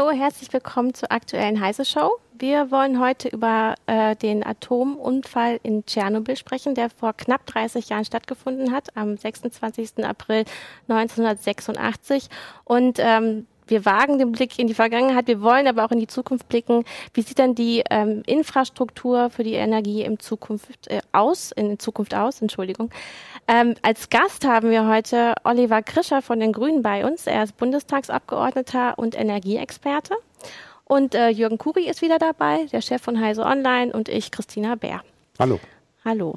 Hallo, herzlich willkommen zur aktuellen Heise Show. Wir wollen heute über äh, den Atomunfall in Tschernobyl sprechen, der vor knapp 30 Jahren stattgefunden hat, am 26. April 1986. Und ähm, wir wagen den Blick in die Vergangenheit, wir wollen aber auch in die Zukunft blicken. Wie sieht dann die ähm, Infrastruktur für die Energie in Zukunft äh, aus, in Zukunft aus, Entschuldigung. Ähm, als Gast haben wir heute Oliver Krischer von den Grünen bei uns. Er ist Bundestagsabgeordneter und Energieexperte. Und äh, Jürgen Kuri ist wieder dabei, der Chef von Heise Online und ich, Christina Bär. Hallo. Hallo.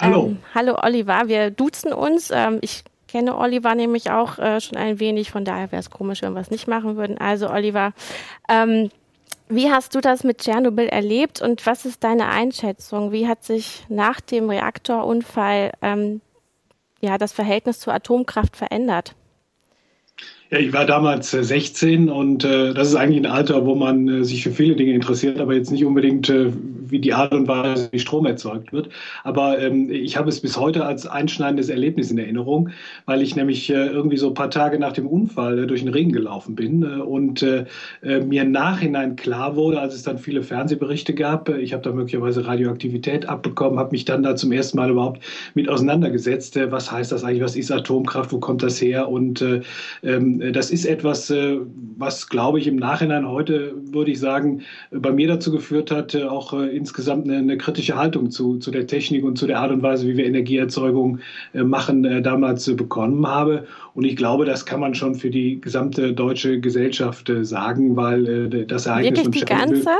Hallo. Ähm, hallo Oliver, wir duzen uns. Ähm, ich kenne Oliver nämlich auch äh, schon ein wenig, von daher wäre es komisch, wenn wir es nicht machen würden. Also Oliver, ähm, wie hast du das mit Tschernobyl erlebt und was ist deine Einschätzung? Wie hat sich nach dem Reaktorunfall ähm, ja, das Verhältnis zur Atomkraft verändert? Ich war damals 16 äh, und äh, das ist eigentlich ein Alter, wo man äh, sich für viele Dinge interessiert, aber jetzt nicht unbedingt wie die Art und Weise, wie Strom erzeugt wird. Aber ähm, ich habe es bis heute als einschneidendes Erlebnis in Erinnerung, weil ich nämlich irgendwie so ein paar Tage nach dem Unfall durch den Regen gelaufen bin und mir Nachhinein klar wurde, als es dann viele Fernsehberichte gab, ich habe da möglicherweise Radioaktivität abbekommen, habe mich dann da zum ersten Mal überhaupt mit auseinandergesetzt, was heißt das eigentlich, was ist Atomkraft, wo kommt das her und ähm, das ist etwas, was, glaube ich, im Nachhinein heute, würde ich sagen, bei mir dazu geführt hat, auch insgesamt eine, eine, kritische Haltung zu, zu der Technik und zu der Art und Weise, wie wir Energieerzeugung äh, machen, äh, damals äh, bekommen habe. Und ich glaube, das kann man schon für die gesamte deutsche Gesellschaft äh, sagen, weil äh, das Ereignis Wirklich die ganze?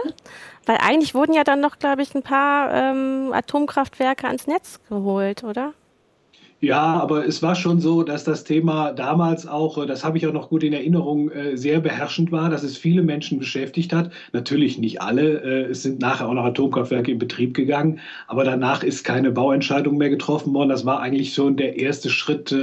Weil eigentlich wurden ja dann noch, glaube ich, ein paar ähm, Atomkraftwerke ans Netz geholt, oder? Ja, aber es war schon so, dass das Thema damals auch, äh, das habe ich auch noch gut in Erinnerung, äh, sehr beherrschend war, dass es viele Menschen beschäftigt hat. Natürlich nicht alle. Äh, es sind nachher auch noch Atomkraftwerke in Betrieb gegangen, aber danach ist keine Bauentscheidung mehr getroffen worden. Das war eigentlich schon der erste Schritt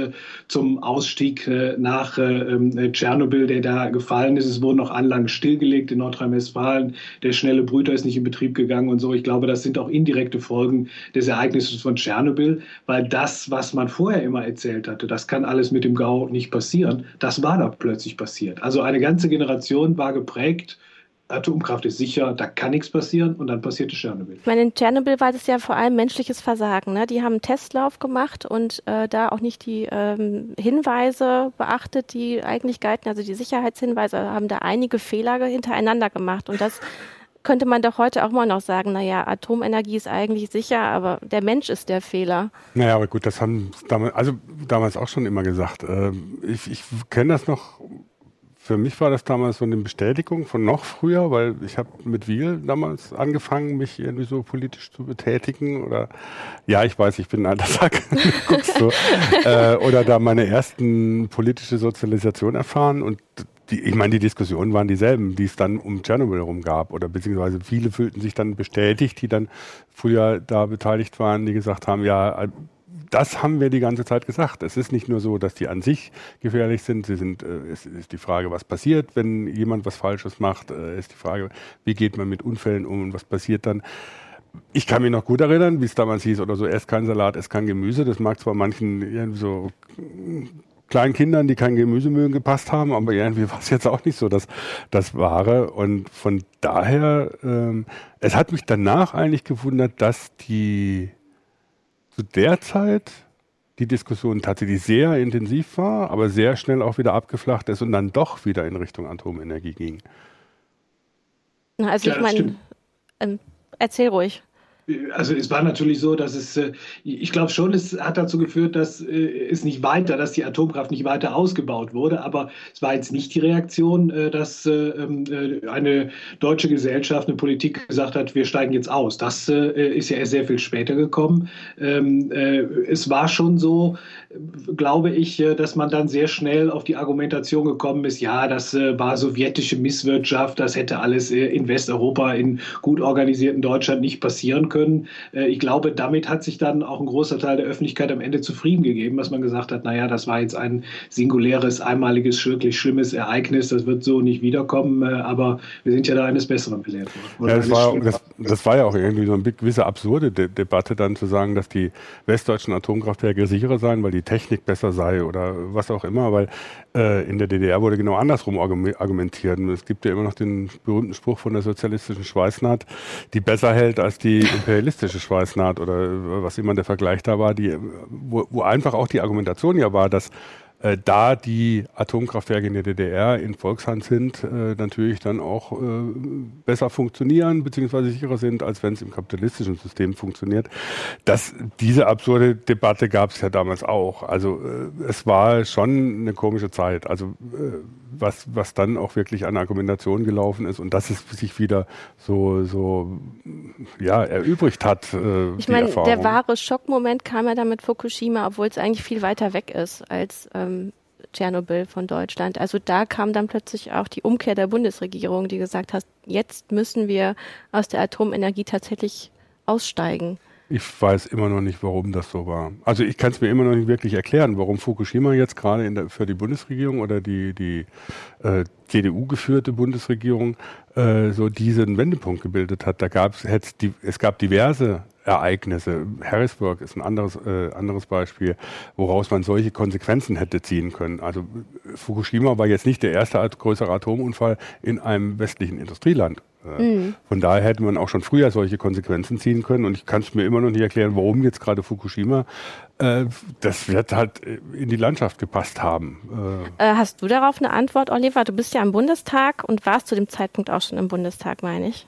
zum Ausstieg nach ähm, Tschernobyl, der da gefallen ist. Es wurden noch Anlagen stillgelegt in Nordrhein-Westfalen. Der schnelle Brüter ist nicht in Betrieb gegangen und so. Ich glaube, das sind auch indirekte Folgen des Ereignisses von Tschernobyl, weil das, was man vorher immer erzählt hatte, das kann alles mit dem GAU nicht passieren, das war da plötzlich passiert. Also eine ganze Generation war geprägt, Atomkraft ist sicher, da kann nichts passieren und dann passierte Tschernobyl. Ich meine, in Tschernobyl war das ja vor allem menschliches Versagen. Ne? Die haben einen Testlauf gemacht und äh, da auch nicht die ähm, Hinweise beachtet, die eigentlich galten. Also die Sicherheitshinweise haben da einige Fehler hintereinander gemacht und das könnte man doch heute auch mal noch sagen, naja, Atomenergie ist eigentlich sicher, aber der Mensch ist der Fehler. Naja, aber gut, das haben damals, also damals auch schon immer gesagt. Ähm, ich, ich kenne das noch, für mich war das damals so eine Bestätigung von noch früher, weil ich habe mit Wiel damals angefangen, mich irgendwie so politisch zu betätigen oder ja, ich weiß, ich bin ein alter Sack, guckst du, äh, oder da meine ersten politische Sozialisation erfahren und die, ich meine, die Diskussionen waren dieselben, die es dann um Tschernobyl herum gab. Oder beziehungsweise viele fühlten sich dann bestätigt, die dann früher da beteiligt waren, die gesagt haben, ja, das haben wir die ganze Zeit gesagt. Es ist nicht nur so, dass die an sich gefährlich sind. Sie sind, äh, es ist die Frage, was passiert, wenn jemand was Falsches macht. Äh, ist die Frage, wie geht man mit Unfällen um und was passiert dann. Ich kann mich noch gut erinnern, wie es damals hieß oder so, erst kein Salat, erst kein Gemüse. Das mag zwar manchen so kleinen Kindern, die kein Gemüse mögen, gepasst haben, aber irgendwie war es jetzt auch nicht so das, das Wahre. Und von daher, ähm, es hat mich danach eigentlich gewundert, dass die zu der Zeit die Diskussion tatsächlich sehr intensiv war, aber sehr schnell auch wieder abgeflacht ist und dann doch wieder in Richtung Atomenergie ging. Also ja, ich meine, ähm, erzähl ruhig. Also es war natürlich so, dass es, äh, ich glaube schon, es hat dazu geführt, dass äh, es nicht weiter, dass die Atomkraft nicht weiter ausgebaut wurde, aber es war jetzt nicht die Reaktion, äh, dass ähm, eine deutsche Gesellschaft, eine Politik gesagt hat, wir steigen jetzt aus. Das ist ja erst sehr viel später gekommen. Ähm, es war schon so, glaube ich, dass man dann sehr schnell auf die Argumentation gekommen ist, ja, das war sowjetische Misswirtschaft, das hätte alles in Westeuropa, in gut organisierten Deutschland nicht passieren können. Äh, ich glaube, damit hat sich dann auch ein großer Teil der Öffentlichkeit am Ende zufrieden gegeben, dass man gesagt hat, naja, das war jetzt ein singuläres, einmaliges, wirklich schlimmes Ereignis, das wird so nicht wiederkommen, äh, aber wir sind ja da eines Besseren belehrt worden. Ja, das, war, das, das, war ja auch irgendwie so eine gewisse absurde De Debatte dann zu sagen, dass die westdeutschen Atomkraftwerke sicherer seien, weil die Technik besser sei oder was auch immer, weil äh, in der DDR wurde genau andersrum argumentiert. Es gibt ja immer noch den berühmten Spruch von der sozialistischen Schweißnaht, die besser hält als die imperialistische Schweißnaht oder was immer der Vergleich da war, die, wo, wo einfach auch die Argumentation ja war, dass äh, da die Atomkraftwerke in der DDR in Volkshand sind, äh, natürlich dann auch äh, besser funktionieren bzw. sicherer sind, als wenn es im kapitalistischen System funktioniert. Das, diese absurde Debatte gab es ja damals auch. Also äh, es war schon eine komische Zeit. Also äh, was, was dann auch wirklich an Argumentation gelaufen ist und dass es sich wieder so, so ja, erübrigt hat. Äh, ich meine, der wahre Schockmoment kam ja dann mit Fukushima, obwohl es eigentlich viel weiter weg ist als ähm, Tschernobyl von Deutschland. Also da kam dann plötzlich auch die Umkehr der Bundesregierung, die gesagt hat, jetzt müssen wir aus der Atomenergie tatsächlich aussteigen. Ich weiß immer noch nicht, warum das so war. Also ich kann es mir immer noch nicht wirklich erklären, warum Fukushima jetzt gerade für die Bundesregierung oder die, die äh, CDU-geführte Bundesregierung äh, so diesen Wendepunkt gebildet hat. Da gab's, es gab diverse Ereignisse. Harrisburg ist ein anderes, äh, anderes Beispiel, woraus man solche Konsequenzen hätte ziehen können. Also Fukushima war jetzt nicht der erste größere Atomunfall in einem westlichen Industrieland. Äh, mhm. Von daher hätte man auch schon früher solche Konsequenzen ziehen können. Und ich kann es mir immer noch nicht erklären, warum jetzt gerade Fukushima. Äh, das wird halt in die Landschaft gepasst haben. Äh, äh, hast du darauf eine Antwort, Oliver? Du bist ja im Bundestag und warst zu dem Zeitpunkt auch schon im Bundestag, meine ich.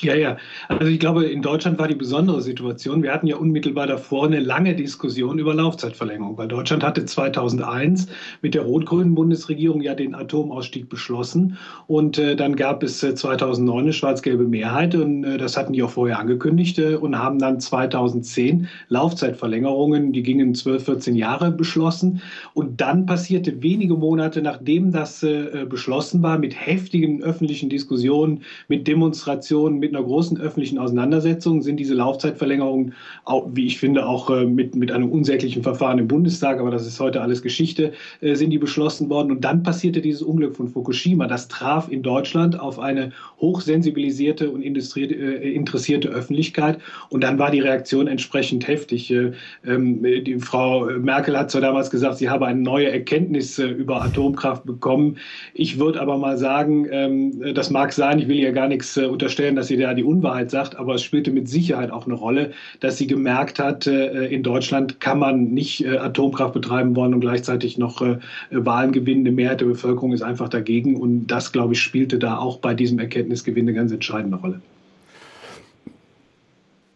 Ja, ja. Also ich glaube, in Deutschland war die besondere Situation. Wir hatten ja unmittelbar davor eine lange Diskussion über Laufzeitverlängerung, weil Deutschland hatte 2001 mit der rot-grünen Bundesregierung ja den Atomausstieg beschlossen und äh, dann gab es äh, 2009 eine schwarz-gelbe Mehrheit und äh, das hatten die auch vorher angekündigt äh, und haben dann 2010 Laufzeitverlängerungen, die gingen 12, 14 Jahre beschlossen und dann passierte wenige Monate nachdem das äh, beschlossen war mit heftigen öffentlichen Diskussionen, mit Demonstrationen, mit einer großen öffentlichen Auseinandersetzung sind diese Laufzeitverlängerungen, auch, wie ich finde, auch äh, mit, mit einem unsäglichen Verfahren im Bundestag, aber das ist heute alles Geschichte, äh, sind die beschlossen worden. Und dann passierte dieses Unglück von Fukushima. Das traf in Deutschland auf eine hochsensibilisierte und äh, interessierte Öffentlichkeit. Und dann war die Reaktion entsprechend heftig. Ähm, die Frau Merkel hat zwar damals gesagt, sie habe eine neue Erkenntnis über Atomkraft bekommen. Ich würde aber mal sagen, ähm, das mag sein, ich will ihr gar nichts unterstellen, dass sie da die Unwahrheit sagt, aber es spielte mit Sicherheit auch eine Rolle, dass sie gemerkt hat, äh, in Deutschland kann man nicht äh, Atomkraft betreiben wollen und gleichzeitig noch äh, Wahlen gewinnen. Eine Mehrheit der Bevölkerung ist einfach dagegen und das, glaube ich, spielte da auch bei diesem Erkenntnisgewinn eine ganz entscheidende Rolle.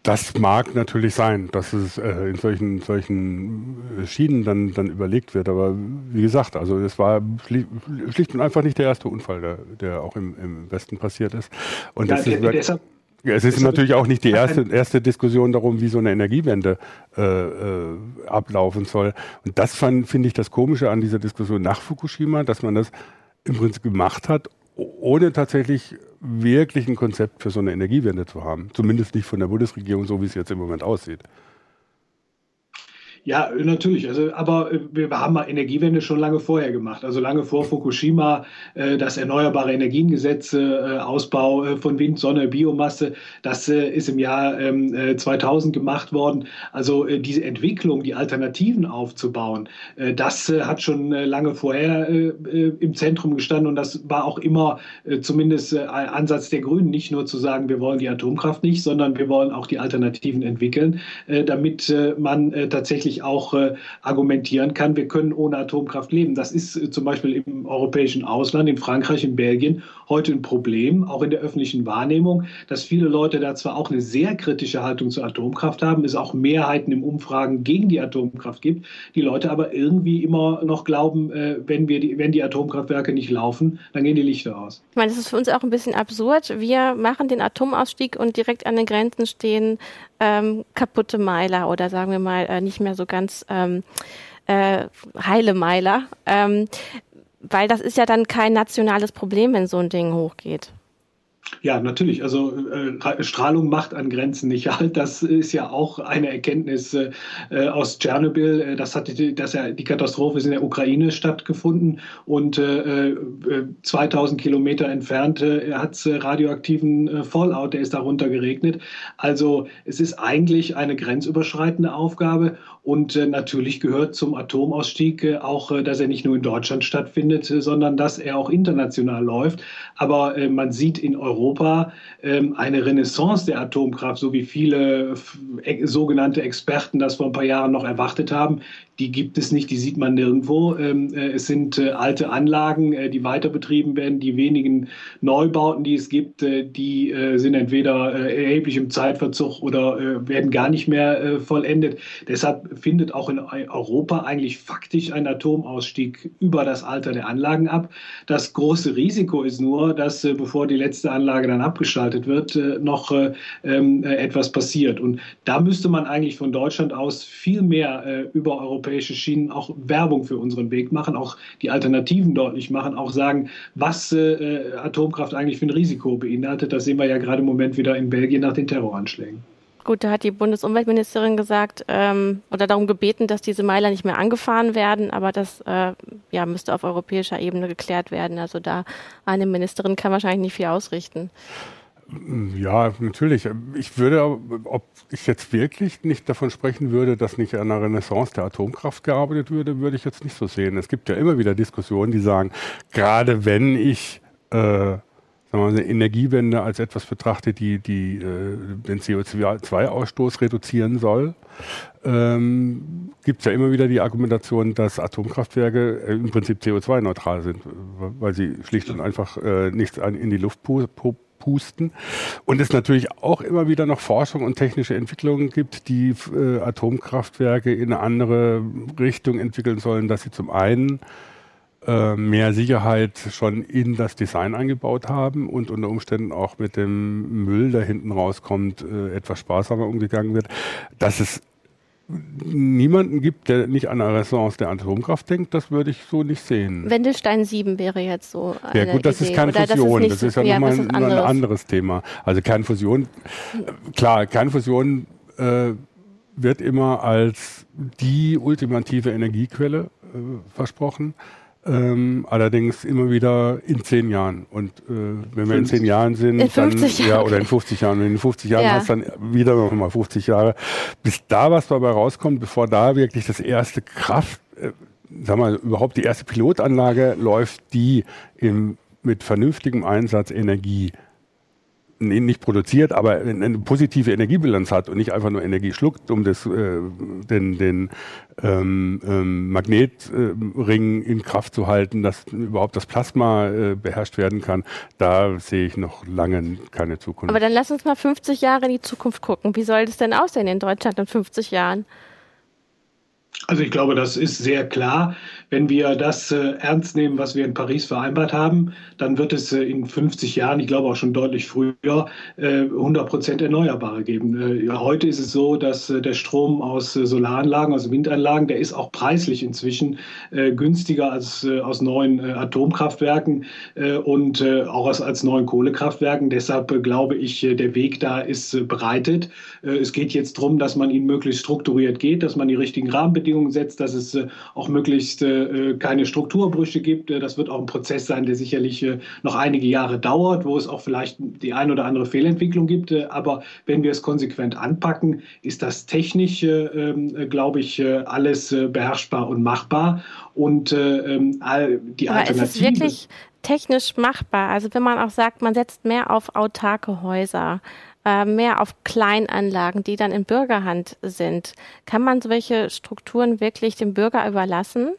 Das mag natürlich sein, dass es äh, in solchen, solchen Schienen dann, dann überlegt wird. Aber wie gesagt, also es war schlicht und einfach nicht der erste Unfall, der, der auch im, im Westen passiert ist. Und ja, das ist, deshalb, es ist natürlich auch nicht die erste, erste Diskussion darum, wie so eine Energiewende äh, äh, ablaufen soll. Und das finde ich das Komische an dieser Diskussion nach Fukushima, dass man das im Prinzip gemacht hat, ohne tatsächlich wirklich ein Konzept für so eine Energiewende zu haben. Zumindest nicht von der Bundesregierung, so wie es jetzt im Moment aussieht. Ja, natürlich. Also, aber äh, wir haben Energiewende schon lange vorher gemacht. Also lange vor Fukushima, äh, das Erneuerbare Energiengesetz, äh, Ausbau von Wind, Sonne, Biomasse, das ist im Jahr 2000 ähm, gemacht worden. Also diese Entwicklung, die Alternativen aufzubauen, das hat schon lange vorher im Zentrum gestanden und das war auch immer zumindest ein Ansatz der Grünen, nicht nur zu sagen, wir wollen die Atomkraft nicht, sondern wir wollen auch die Alternativen entwickeln, damit man tatsächlich tatsächlich auch äh, argumentieren kann, wir können ohne Atomkraft leben. Das ist äh, zum Beispiel im europäischen Ausland, in Frankreich, in Belgien heute ein Problem, auch in der öffentlichen Wahrnehmung, dass viele Leute da zwar auch eine sehr kritische Haltung zur Atomkraft haben, es auch Mehrheiten im Umfragen gegen die Atomkraft gibt, die Leute aber irgendwie immer noch glauben, äh, wenn, wir die, wenn die Atomkraftwerke nicht laufen, dann gehen die Lichter aus. Ich meine, das ist für uns auch ein bisschen absurd. Wir machen den Atomausstieg und direkt an den Grenzen stehen ähm, kaputte Meiler oder sagen wir mal äh, nicht mehr so ganz ähm, äh, heile Meiler. Ähm, weil das ist ja dann kein nationales Problem, wenn so ein Ding hochgeht. Ja, natürlich. Also äh, Strahlung macht an Grenzen nicht halt. Das ist ja auch eine Erkenntnis äh, aus Tschernobyl. Äh, das hat die, das ja, die Katastrophe ist in der Ukraine stattgefunden und äh, 2000 äh, Kilometer entfernt äh, hat es radioaktiven Fallout, der ist darunter geregnet. Also es ist eigentlich eine grenzüberschreitende Aufgabe und natürlich gehört zum Atomausstieg auch, dass er nicht nur in Deutschland stattfindet, sondern dass er auch international läuft. Aber man sieht in Europa ähm, eine Renaissance der Atomkraft, so wie viele sogenannte Experten das vor ein paar Jahren noch erwartet haben die gibt es nicht, die sieht man nirgendwo. Ähm, äh, es sind äh, alte Anlagen, äh, die weiter betrieben werden. Die wenigen Neubauten, die es gibt, die sind entweder erheblich im Zeitverzug oder werden gar nicht mehr vollendet. Deshalb findet auch in Europa eigentlich faktisch ein Atomausstieg über das Alter der Anlagen ab. Das große Risiko ist nur, dass bevor die letzte Anlage dann abgeschaltet wird, noch ähm, etwas passiert. Und da müsste man eigentlich von Deutschland aus viel mehr über europäische Schienen auch Werbung für unseren Weg machen, auch die Alternativen deutlich machen, auch sagen, was äh, Atomkraft eigentlich für ein Risiko beinhaltet. Das sehen wir ja gerade im Moment wieder in Belgien nach den Terroranschlägen. Gut, da hat die Bundesumweltministerin gesagt ähm, oder darum gebeten, dass diese Meiler nicht mehr angefahren werden, aber das äh, ja, müsste auf europäischer Ebene geklärt werden. Also da eine Ministerin kann wahrscheinlich nicht viel ausrichten. Ja, natürlich. Ich würde, ob ich jetzt wirklich nicht davon sprechen würde, dass nicht an einer Renaissance der Atomkraft gearbeitet würde, würde ich jetzt nicht so sehen. Es gibt ja immer wieder Diskussionen, die sagen, gerade wenn ich äh, sagen wir Energiewende als etwas betrachte, die, die äh, den CO2-Ausstoß reduzieren soll, ähm, gibt es ja immer wieder die Argumentation, dass Atomkraftwerke äh, im Prinzip CO2-neutral sind, weil sie schlicht und einfach äh, nichts in die Luft pusten. Und es natürlich auch immer wieder noch Forschung und technische Entwicklungen gibt, die äh, Atomkraftwerke in eine andere Richtung entwickeln sollen, dass sie zum einen äh, mehr Sicherheit schon in das Design eingebaut haben und unter Umständen auch mit dem Müll, der hinten rauskommt, äh, etwas sparsamer umgegangen wird. Dass es niemanden gibt, der nicht an eine Resonanz der Atomkraft denkt, das würde ich so nicht sehen. Wendelstein 7 wäre jetzt so. Ja gut, das Idee. ist keine Fusion, das ist, das ist ja, ja nochmal ein, ein, anderes Thema. Also Kernfusion, klar, Kernfusion äh, wird immer als die ultimative Energiequelle äh, versprochen. Ähm, allerdings immer wieder in zehn Jahren. Und äh, wenn wir in zehn Jahren sind, in dann, ja, oder in 50 Jahren, wenn du in 50 Jahren ja. hast, dann wieder noch mal 50 Jahre, bis da was dabei rauskommt, bevor da wirklich das erste Kraft, äh, sag mal, überhaupt die erste Pilotanlage läuft, die im, mit vernünftigem Einsatz Energie nicht produziert, aber eine positive Energiebilanz hat und nicht einfach nur Energie schluckt, um das, äh, den, den ähm, ähm, Magnetring in Kraft zu halten, dass überhaupt das Plasma äh, beherrscht werden kann, da sehe ich noch lange keine Zukunft. Aber dann lass uns mal 50 Jahre in die Zukunft gucken. Wie soll das denn aussehen in Deutschland in 50 Jahren? Also ich glaube, das ist sehr klar. Wenn wir das äh, ernst nehmen, was wir in Paris vereinbart haben, dann wird es äh, in 50 Jahren, ich glaube auch schon deutlich früher, äh, 100 Prozent Erneuerbare geben. Äh, heute ist es so, dass äh, der Strom aus äh, Solaranlagen, aus Windanlagen, der ist auch preislich inzwischen günstiger als aus neuen Atomkraftwerken und auch aus, als neuen Kohlekraftwerken. Deshalb glaube ich, der Weg da ist bereitet. es geht jetzt darum, dass man ihn möglichst strukturiert geht, dass man die richtigen Rahmenbedingungen setzt, dass es auch möglichst äh, keine Strukturbrüche gibt. Äh, das wird auch ein Prozess sein, der sicherlich äh, noch einige Jahre dauert, wo es auch vielleicht die ein oder andere Fehlentwicklung gibt. Aber wenn wir es konsequent anpacken, ist das technisch, ähm, glaube ich, alles beherrschbar und machbar. Und ähm, die Aber Alternative. Ist es wirklich technisch machbar? Also wenn man auch sagt, man setzt mehr auf autarke Häuser mehr auf Kleinanlagen, die dann in Bürgerhand sind. Kann man solche Strukturen wirklich dem Bürger überlassen?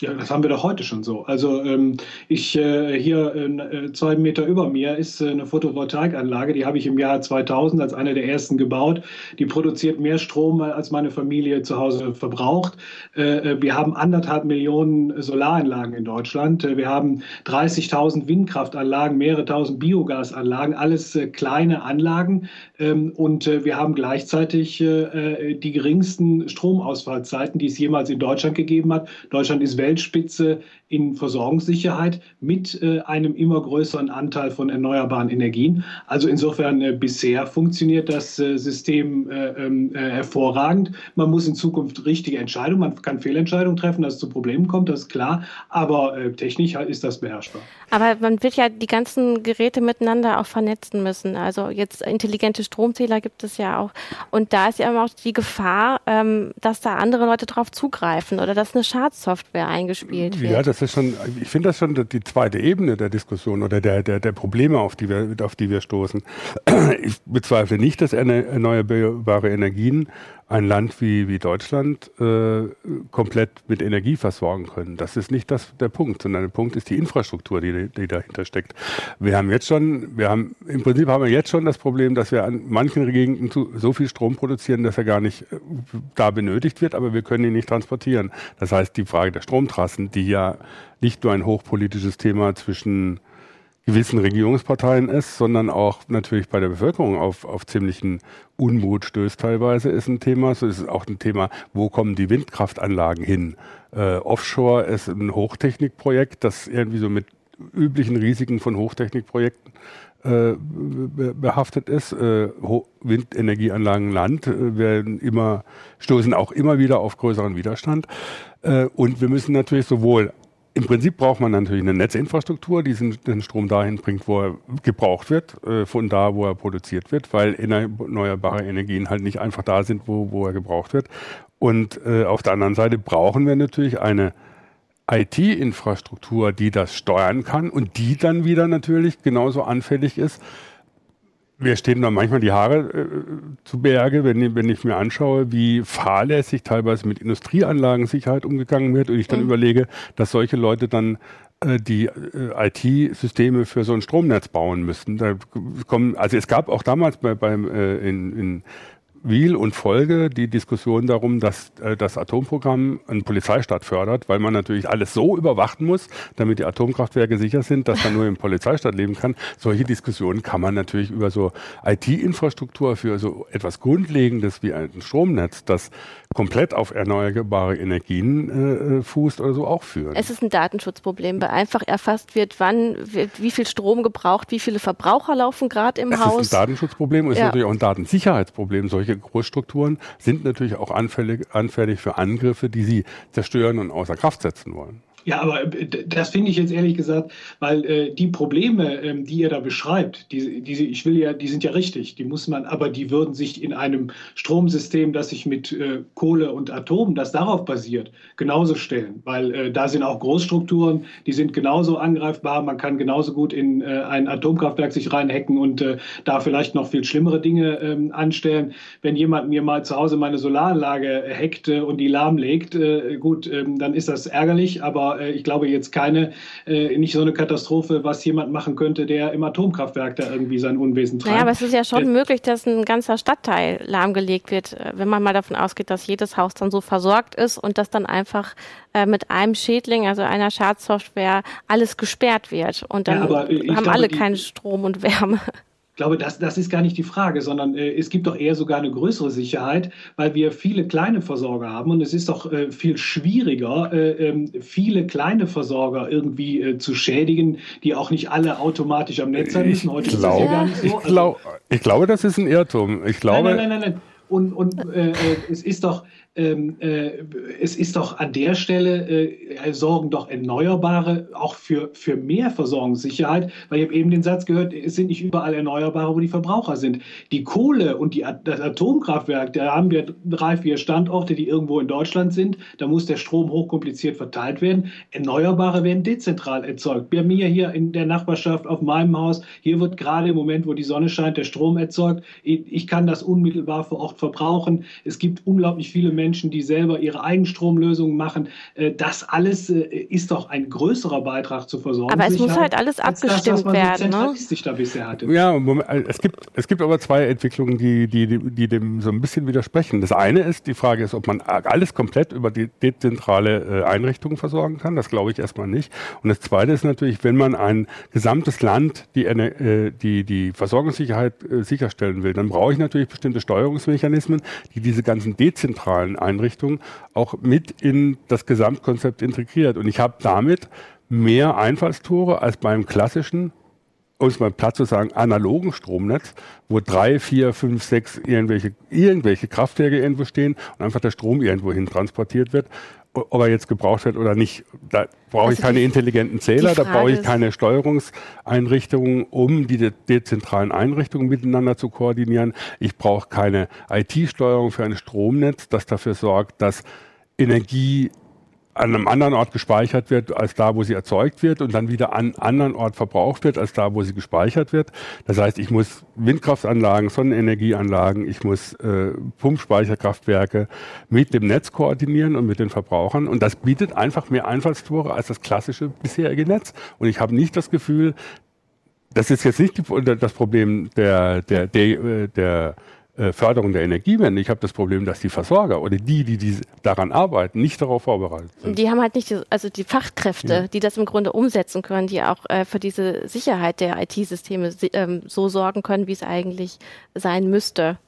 Ja, das haben wir doch heute schon so. Also ähm, ich äh, hier äh, zwei Meter über mir ist äh, eine Photovoltaikanlage, die habe ich im Jahr 2000 als eine der ersten gebaut. Die produziert mehr Strom, als meine Familie zu Hause verbraucht. Äh, äh, wir haben anderthalb Millionen Solaranlagen in Deutschland. Äh, wir haben 30.000 Windkraftanlagen, mehrere tausend Biogasanlagen, alles kleine Anlagen. Ähm, und wir haben gleichzeitig die geringsten Stromausfallzeiten, die es jemals in Deutschland gegeben hat. Deutschland ist Weltspitze in Versorgungssicherheit mit äh, einem immer größeren Anteil von erneuerbaren Energien. Also insofern äh, bisher funktioniert das äh, System äh, ähm, äh, hervorragend. Man muss in Zukunft richtige Entscheidungen, man kann Fehlentscheidungen treffen, dass es zu Problemen kommt, das ist klar, aber äh, technisch ist das beherrschbar. Aber man wird ja die ganzen Geräte miteinander auch vernetzen müssen. Also jetzt intelligente Stromzähler gibt es ja auch. Und da ist ja immer auch die Gefahr, ähm, dass da andere Leute drauf zugreifen oder dass eine Schadsoftware eingespielt wird. Ja, das ist schon, ich finde das schon die zweite Ebene der Diskussion oder der, der, der Probleme, auf die, wir, auf die wir stoßen. Ich bezweifle nicht, dass erneuerbare Energien ein Land wie, wie Deutschland äh, komplett mit Energie versorgen können. Das ist nicht das, der Punkt, sondern der Punkt ist die Infrastruktur, die, die dahinter steckt. Wir haben jetzt schon, wir haben, im Prinzip haben wir jetzt schon das Problem, dass wir an manchen Gegenden so viel Strom produzieren, dass er gar nicht äh, da benötigt wird, aber wir können ihn nicht transportieren. Das heißt, die Frage der Stromtrassen, die ja nicht nur ein hochpolitisches Thema zwischen gewissen Regierungsparteien ist, sondern auch natürlich bei der Bevölkerung auf, auf ziemlichen Unmut stößt teilweise, ist ein Thema. So ist es auch ein Thema, wo kommen die Windkraftanlagen hin? Äh, Offshore ist ein Hochtechnikprojekt, das irgendwie so mit üblichen Risiken von Hochtechnikprojekten äh, behaftet ist. Äh, Windenergieanlagen Land äh, werden immer, stoßen auch immer wieder auf größeren Widerstand. Und wir müssen natürlich sowohl im Prinzip braucht man natürlich eine Netzinfrastruktur, die den Strom dahin bringt, wo er gebraucht wird, äh, von da, wo er produziert wird, weil erneuerbare Energien halt nicht einfach da sind, wo, wo er gebraucht wird. Und äh, auf der anderen Seite brauchen wir natürlich eine IT-Infrastruktur, die das steuern kann und die dann wieder natürlich genauso anfällig ist mir stehen da manchmal die Haare äh, zu Berge, wenn, wenn ich mir anschaue, wie fahrlässig teilweise mit Industrieanlagensicherheit umgegangen wird und ich dann mhm. überlege, dass solche Leute dann äh, die äh, IT-Systeme für so ein Stromnetz bauen müssen. Da kommen, also es gab auch damals bei, beim äh, in, in Wiel und Folge die Diskussion darum, dass äh, das Atomprogramm einen Polizeistaat fördert, weil man natürlich alles so überwachen muss, damit die Atomkraftwerke sicher sind, dass man nur im Polizeistaat leben kann. Solche Diskussionen kann man natürlich über so IT-Infrastruktur für so etwas Grundlegendes wie ein Stromnetz, das komplett auf erneuerbare Energien äh, fußt oder so auch führen. Es ist ein Datenschutzproblem, weil einfach erfasst wird, wann wie viel Strom gebraucht, wie viele Verbraucher laufen gerade im es Haus. Es ist ein Datenschutzproblem und es ja. ist natürlich auch ein Datensicherheitsproblem. Solche Großstrukturen sind natürlich auch anfällig, anfällig für Angriffe, die sie zerstören und außer Kraft setzen wollen. Ja, aber äh, das finde ich jetzt ehrlich gesagt, weil äh, die Probleme, ähm, die ihr da beschreibt, die, die, ich will ja, die sind ja richtig, die muss man, aber die würden sich in einem Stromsystem, das sich mit äh, Kohle und Atom, das darauf basiert, genauso stellen, weil äh, da sind auch Großstrukturen, die sind genauso angreifbar, man kann genauso gut in äh, ein Atomkraftwerk sich reinhacken und äh, da vielleicht noch viel schlimmere Dinge ähm, anstellen. Wenn jemand mir mal zu Hause meine Solaranlage hackt und die lahmlegt, gut, ähm, dann ist das ärgerlich, aber äh, ich glaube jetzt keine, äh, nicht so eine Katastrophe, was jemand machen könnte, der im Atomkraftwerk da irgendwie sein Unwesen treibt. Naja, aber es ist ja schon äh, möglich, dass ein ganzer Stadtteil lahmgelegt wird, äh, wenn man mal davon ausgeht, dass jedes Haus dann so versorgt ist und dass dann einfach äh, mit einem Schädling, also einer Schadsoftware, alles gesperrt wird. Und dann ja, haben glaube, alle keinen Strom und Wärme. Ich glaube, das, das ist gar nicht die Frage, sondern äh, es gibt doch eher sogar eine größere Sicherheit, weil wir viele kleine Versorger haben und es ist doch äh, viel schwieriger, äh, ähm, viele kleine Versorger irgendwie äh, zu schädigen, die auch nicht alle automatisch am Netz sein müssen. Heute ich, glaub, ja gar nicht so. ich, glaub, ich glaube, das ist ein Irrtum. Ich glaube, nein, nein, nein, nein. nein. Und, und äh, äh, es ist doch, ähm, äh, es ist doch an der Stelle, äh, sorgen doch Erneuerbare auch für, für mehr Versorgungssicherheit, weil ich habe eben den Satz gehört, es sind nicht überall Erneuerbare, wo die Verbraucher sind. Die Kohle und die, das Atomkraftwerk, da haben wir drei, vier Standorte, die irgendwo in Deutschland sind, da muss der Strom hochkompliziert verteilt werden. Erneuerbare werden dezentral erzeugt. Bei mir hier in der Nachbarschaft auf meinem Haus, hier wird gerade im Moment, wo die Sonne scheint, der Strom erzeugt. Ich kann das unmittelbar vor Ort verbrauchen. Es gibt unglaublich viele Menschen, Menschen, die selber ihre Eigenstromlösungen machen. Äh, das alles äh, ist doch ein größerer Beitrag zur Versorgung. Aber es muss halt alles abgestimmt das, werden. Ne? Da bisher hatte. Ja, äh, es gibt, es gibt aber zwei Entwicklungen, die, die, die dem so ein bisschen widersprechen. Das eine ist, die Frage ist, ob man alles komplett über die dezentrale Einrichtungen versorgen kann. Das glaube ich erstmal nicht. Und das zweite ist natürlich, wenn man ein gesamtes Land die, die, die Versorgungssicherheit sicherstellen will, dann brauche ich natürlich bestimmte Steuerungsmechanismen, die diese ganzen dezentralen dezentralen Einrichtungen auch mit in das Gesamtkonzept integriert. Und ich habe damit mehr Einfallstore als beim klassischen um es mal platt zu sagen, analogen Stromnetz, wo drei, vier, fünf, sechs irgendwelche, irgendwelche Kraftwerke irgendwo stehen und einfach der Strom irgendwo hin transportiert wird. Ob er jetzt gebraucht wird oder nicht, da brauche also ich keine die, intelligenten Zähler, da brauche ich keine Steuerungseinrichtungen, um die de dezentralen Einrichtungen miteinander zu koordinieren. Ich brauche keine IT-Steuerung für ein Stromnetz, das dafür sorgt, dass Energie an einem anderen Ort gespeichert wird als da, wo sie erzeugt wird und dann wieder an anderen Ort verbraucht wird als da, wo sie gespeichert wird. Das heißt, ich muss Windkraftanlagen, Sonnenenergieanlagen, ich muss äh, Pumpspeicherkraftwerke mit dem Netz koordinieren und mit den Verbrauchern und das bietet einfach mehr Einfallstore als das klassische bisherige Netz. Und ich habe nicht das Gefühl, das ist jetzt nicht die, das Problem der, der, der, äh, der äh, Förderung der Energiewende. Ich habe das Problem, dass die Versorger oder die, die, die daran arbeiten, nicht darauf vorbereitet sind. Die haben halt nicht, die, also die Fachkräfte, ja. die das im Grunde umsetzen können, die auch äh, für diese Sicherheit der IT-Systeme ähm, so sorgen können, wie es eigentlich sein müsste.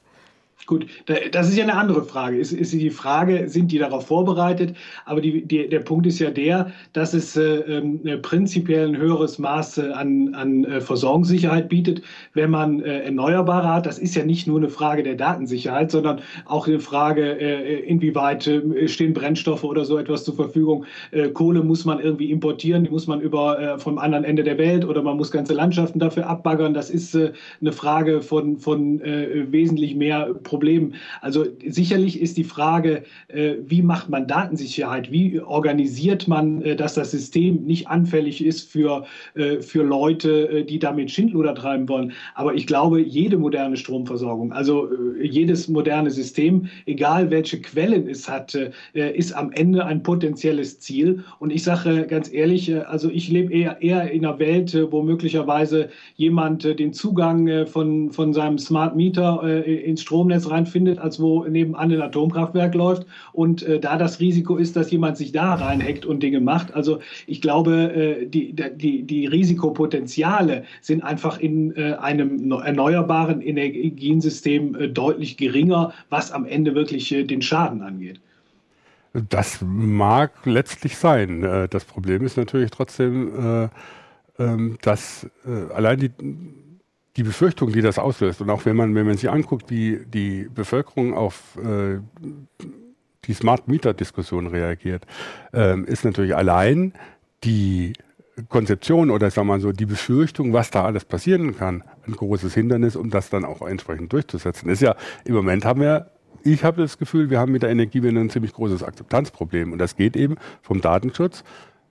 Gut, das ist ja eine andere Frage. Ist, ist die Frage, sind die darauf vorbereitet? Aber die, die, der Punkt ist ja der, dass es äh, äh, prinzipiell ein höheres Maß an, an äh, Versorgungssicherheit bietet, wenn man äh, Erneuerbare hat. Das ist ja nicht nur eine Frage der Datensicherheit, sondern auch eine Frage, äh, inwieweit äh, stehen Brennstoffe oder so etwas zur Verfügung. Kohle muss man irgendwie importieren, die muss man über vom anderen Ende der Welt oder man muss ganze Landschaften dafür abbaggern. Das ist eine Frage von, von wesentlich mehr Problem. Also sicherlich ist die Frage, äh, wie macht man Datensicherheit? Wie organisiert man, äh, dass das System nicht anfällig ist für, äh, für Leute, die damit Schindluder treiben wollen? Aber ich glaube, jede moderne Stromversorgung, also jedes moderne System, egal welche Quellen es hat, ist am Ende ein potenzielles Ziel. Und ich sage ganz ehrlich, also ich lebe eher, eher in einer Welt, wo möglicherweise jemand den Zugang von, von seinem Smart Meter ins Stromnetz Stromnetz reinfindet, als wo nebenan ein Atomkraftwerk läuft und äh, da das Risiko ist, dass jemand sich da reinhackt und Dinge macht. Also ich glaube, äh, die, die, die Risikopotenziale sind einfach in äh, einem erneuerbaren Energiensystem äh, deutlich geringer, was am Ende wirklich äh, den Schaden angeht. Das mag letztlich sein. Äh, das Problem ist natürlich trotzdem, ähm, dass allein die die Befürchtung, die das auslöst, und auch wenn man, wenn man sich anguckt, wie die Bevölkerung auf äh, die Smart Meter Diskussion reagiert, ähm, ist natürlich allein die Konzeption oder sagen wir mal so die Befürchtung, was da alles passieren kann, ein großes Hindernis, um das dann auch entsprechend durchzusetzen. Ist ja im Moment haben wir ich habe das Gefühl, wir haben mit der Energiewende ein ziemlich großes Akzeptanzproblem. Und das geht eben vom Datenschutz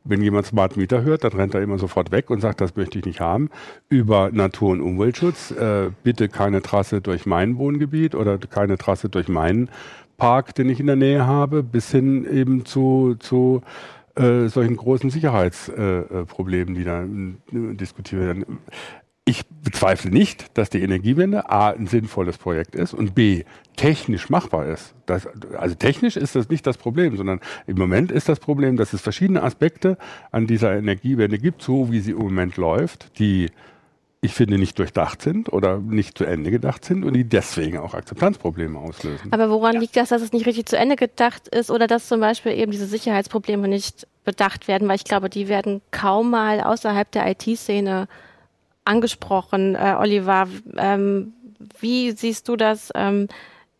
wenn jemand Smart Meter hört, dann rennt er immer sofort weg und sagt, das möchte ich nicht haben. Über Natur- und Umweltschutz, äh, bitte keine Trasse durch mein Wohngebiet oder keine Trasse durch meinen Park, den ich in der Nähe habe, bis hin eben zu, zu äh, solchen großen Sicherheitsproblemen, äh, die da äh, diskutiert werden. Ich bezweifle nicht, dass die Energiewende A ein sinnvolles Projekt ist und B technisch machbar ist. Das, also technisch ist das nicht das Problem, sondern im Moment ist das Problem, dass es verschiedene Aspekte an dieser Energiewende gibt, so wie sie im Moment läuft, die ich finde, nicht durchdacht sind oder nicht zu Ende gedacht sind und die deswegen auch Akzeptanzprobleme auslösen. Aber woran ja. liegt das, dass es nicht richtig zu Ende gedacht ist oder dass zum Beispiel eben diese Sicherheitsprobleme nicht bedacht werden? Weil ich glaube, die werden kaum mal außerhalb der IT-Szene angesprochen, äh, Oliver. Ähm, wie siehst du das? Ähm,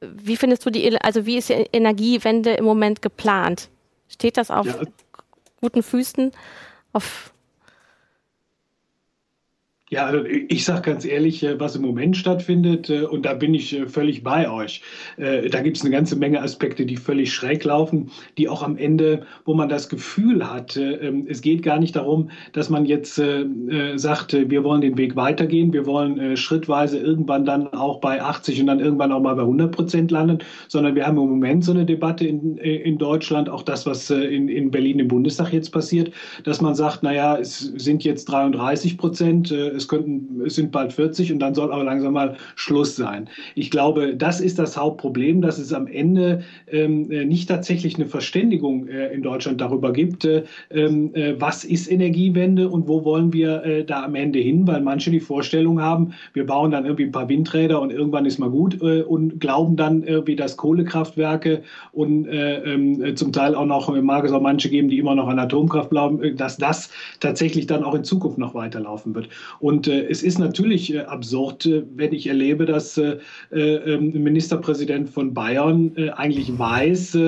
wie findest du die, also wie ist die Energiewende im Moment geplant? Steht das auf ja. guten Füßen? Auf ja, also ich sage ganz ehrlich, äh, was im Moment stattfindet, äh, und da bin ich äh, völlig bei euch. Da gibt es eine ganze Menge Aspekte, die völlig schräg laufen, die auch am Ende, wo man das Gefühl hat, ähm, es geht gar nicht darum, dass man jetzt sagt, wir wollen den Weg weitergehen, wir wollen schrittweise irgendwann dann auch bei 80 und dann irgendwann auch mal bei 100 Prozent landen, sondern wir haben im Moment so eine Debatte in, in Deutschland, auch das, was in, in Berlin im Bundestag jetzt passiert, dass man sagt, naja, es sind jetzt 33 Prozent es, könnten, es sind bald 40 und dann soll aber langsam mal Schluss sein. Ich glaube, das ist das Hauptproblem, dass es am Ende ähm, äh, nicht tatsächlich eine Verständigung äh, in Deutschland darüber gibt, äh, ähm, äh, was ist Energiewende und wo wollen wir äh, da am Ende hin, weil manche die Vorstellung haben, wir bauen dann irgendwie ein paar Windräder und irgendwann ist mal gut äh, und glauben dann irgendwie, dass Kohlekraftwerke und ähm, zum Teil auch noch, mag es auch manche geben, die immer noch an Atomkraft glauben, dass das tatsächlich dann auch in Zukunft noch weiterlaufen wird. Es ist natürlich absurd, wenn ich erlebe, dass ähm, Ministerpräsident von Bayern eigentlich weiß,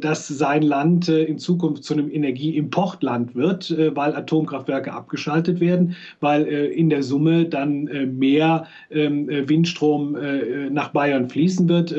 dass sein Land in Zukunft zu einem Energieimportland wird, äh, weil Atomkraftwerke abgeschaltet werden, weil äh, in der Summe dann äh, mehr ähm, Windstrom nach Bayern fließen wird,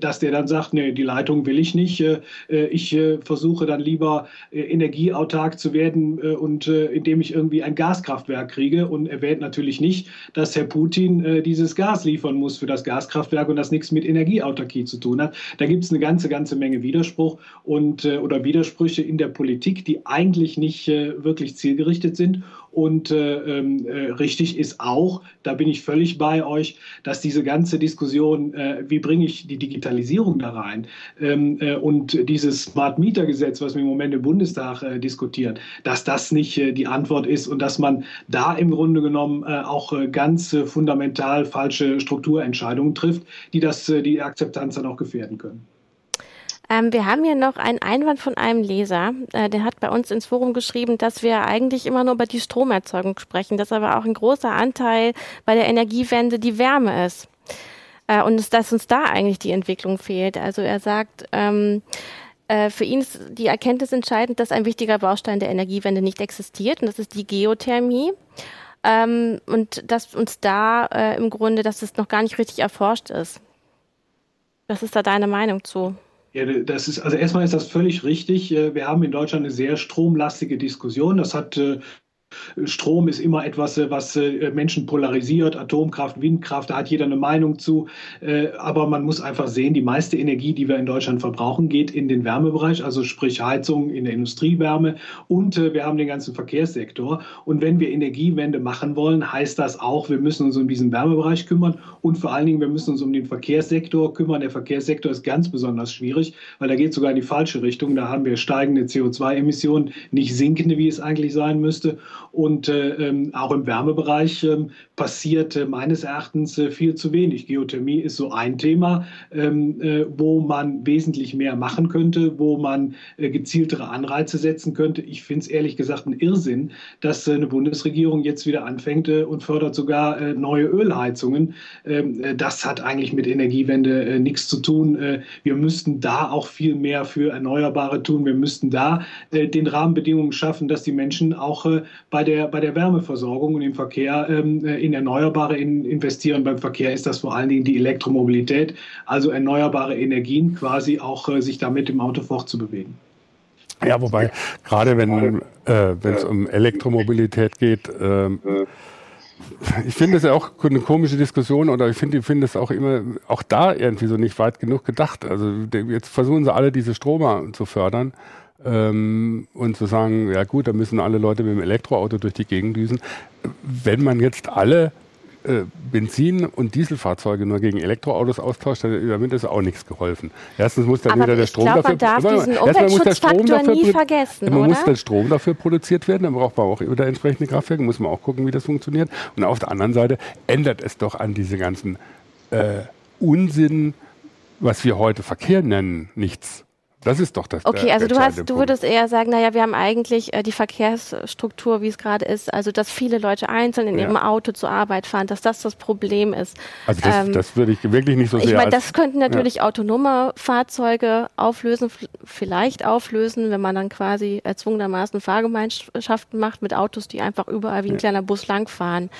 dass der dann sagt, nee, die Leitung will ich nicht. Ich versuche dann lieber energieautark zu werden und indem ich irgendwie ein Gaskraftwerk kriege und erwähnt natürlich nicht, dass Herr Putin dieses Gas liefern muss für das Gaskraftwerk und das nichts mit Energieautarkie zu tun hat. Da gibt es eine ganze, ganze Menge Widerspruch und oder Widersprüche in der Politik, die eigentlich nicht äh, wirklich zielgerichtet sind. Und äh, ähm, äh, richtig ist auch, da bin ich völlig bei euch, dass diese ganze Diskussion, äh, wie bringe ich die Digitalisierung da rein ähm, äh, und dieses Smart Meter Gesetz, was wir im Moment im Bundestag äh, diskutieren, dass das nicht die Antwort ist und dass man da im Grunde genommen auch ganz fundamental falsche Strukturentscheidungen trifft, die das, die Akzeptanz dann auch gefährden können. Ähm, wir haben hier noch einen Einwand von einem Leser, äh, der hat bei uns ins Forum geschrieben, dass wir eigentlich immer nur über die Stromerzeugung sprechen, dass aber auch ein großer Anteil bei der Energiewende die Wärme ist. Äh, und dass uns da eigentlich die Entwicklung fehlt. Also er sagt, ähm, äh, für ihn ist die Erkenntnis entscheidend, dass ein wichtiger Baustein der Energiewende nicht existiert, und das ist die Geothermie. Ähm, und dass uns da äh, im Grunde, dass es noch gar nicht richtig erforscht ist. Was ist da deine Meinung zu? Ja, das ist, also erstmal ist das völlig richtig. Äh, wir haben in Deutschland eine sehr stromlastige Diskussion. Das hat äh, Strom ist immer etwas, äh, was äh, Menschen polarisiert. Atomkraft, Windkraft, da hat jeder eine Meinung zu. Äh, aber man muss einfach sehen, die meiste Energie, die wir in Deutschland verbrauchen, geht in den Wärmebereich, also sprich Heizung, in der Industriewärme und wir haben den ganzen Verkehrssektor. Und wenn wir Energiewende machen wollen, heißt das auch, wir müssen uns um diesen Wärmebereich kümmern und vor allen Dingen, wir müssen uns um den Verkehrssektor kümmern. Der Verkehrssektor ist ganz besonders schwierig, weil da geht sogar in die falsche Richtung. Da haben wir steigende CO2-Emissionen, nicht sinkende, wie es eigentlich sein müsste. Und äh, ähm, auch im Wärmebereich äh, passiert äh, meines Erachtens äh, viel zu wenig. Geothermie ist so ein Thema, ähm, äh, wo man wesentlich mehr machen könnte, wo man äh, gezieltere Anreize setzen könnte. Ich finde es ehrlich gesagt ein Irrsinn, dass eine Bundesregierung jetzt wieder anfängt und fördert sogar neue Ölheizungen. Ähm, das hat eigentlich mit Energiewende nichts zu tun. wir müssten da auch viel mehr für Erneuerbare tun. Wir müssten da den Rahmenbedingungen schaffen, dass die Menschen auch bei bei der, bei der Wärmeversorgung und im Verkehr ähm, äh, in Erneuerbare in, investieren. Beim Verkehr ist das vor allen Dingen die Elektromobilität, also erneuerbare Energien quasi auch äh, sich damit im Auto fortzubewegen. Ja, wobei gerade wenn äh, es um Elektromobilität geht, äh, ich finde es ja auch eine komische Diskussion oder ich finde, ich finde es auch immer, auch da irgendwie so nicht weit genug gedacht. Also jetzt versuchen sie alle diese Stromer zu fördern ähm, und zu sagen, ja gut, da müssen alle Leute mit dem Elektroauto durch die Gegend düsen. Wenn man jetzt alle äh, Benzin- und Dieselfahrzeuge nur gegen Elektroautos austauscht, damit ist auch nichts geholfen. Erstens muss dann Aber wieder der Strom glaub, dafür. Man darf diesen Umweltschutzfaktor nie vergessen, Man oder? muss der Strom dafür produziert werden, dann braucht man auch wieder entsprechende Kraftwerke, muss man auch gucken, wie das funktioniert. Und auf der anderen Seite ändert es doch an diese ganzen äh, Unsinn, was wir heute Verkehr nennen, nichts. Das ist doch das. Okay, der, also der du hast, du würdest eher sagen, naja, wir haben eigentlich äh, die Verkehrsstruktur, wie es gerade ist, also dass viele Leute einzeln in ja. ihrem Auto zur Arbeit fahren, dass das das Problem ist. Also das, ähm, das würde ich wirklich nicht so sehr. Ich meine, das könnten natürlich ja. autonome Fahrzeuge auflösen, vielleicht auflösen, wenn man dann quasi erzwungenermaßen Fahrgemeinschaften macht mit Autos, die einfach überall wie ein ja. kleiner Bus langfahren.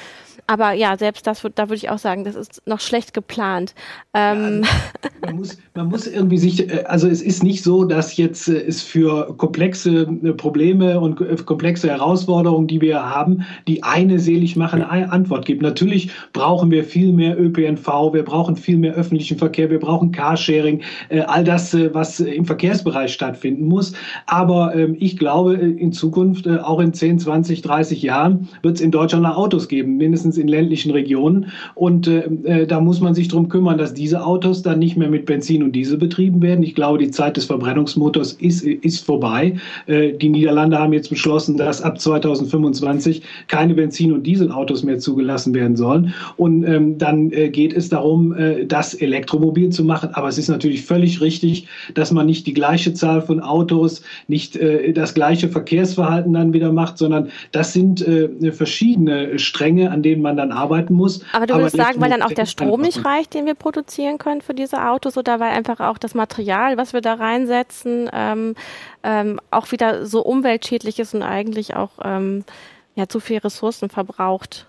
Aber ja, selbst das, da würde ich auch sagen, das ist noch schlecht geplant. Ähm. Ja, also man, muss, man muss irgendwie sich, äh, also es ist nicht so, so, dass jetzt äh, es für komplexe äh, Probleme und äh, komplexe Herausforderungen, die wir haben, die eine selig machende Antwort gibt. Natürlich brauchen wir viel mehr ÖPNV, wir brauchen viel mehr öffentlichen Verkehr, wir brauchen Carsharing, all das, was im Verkehrsbereich stattfinden muss. Aber ähm, ich glaube, in Zukunft, auch in 10, 20, 30 Jahren, wird es in Deutschland Autos geben, mindestens in ländlichen Regionen. Und da muss man sich darum kümmern, dass diese Autos dann nicht mehr mit Benzin und Diesel betrieben werden. Ich glaube, die Zeit des Verbrennungsmotors ist, ist vorbei. Äh, die Niederlande haben jetzt beschlossen, dass ab 2025 keine Benzin- und Dieselautos mehr zugelassen werden sollen. Und ähm, dann äh, geht es darum, äh, das Elektromobil zu machen. Aber es ist natürlich völlig richtig, dass man nicht die gleiche Zahl von Autos, nicht das gleiche Verkehrsverhalten dann wieder macht, sondern das sind verschiedene Stränge, an denen man dann arbeiten muss. Aber du würdest sagen, weil dann auch der Strom nicht reicht, den wir produzieren können für diese Autos, oder weil einfach auch das Material, was wir da reinsetzen, ähm, ähm, auch wieder so umweltschädlich ist und eigentlich auch ähm, ja, zu viel Ressourcen verbraucht.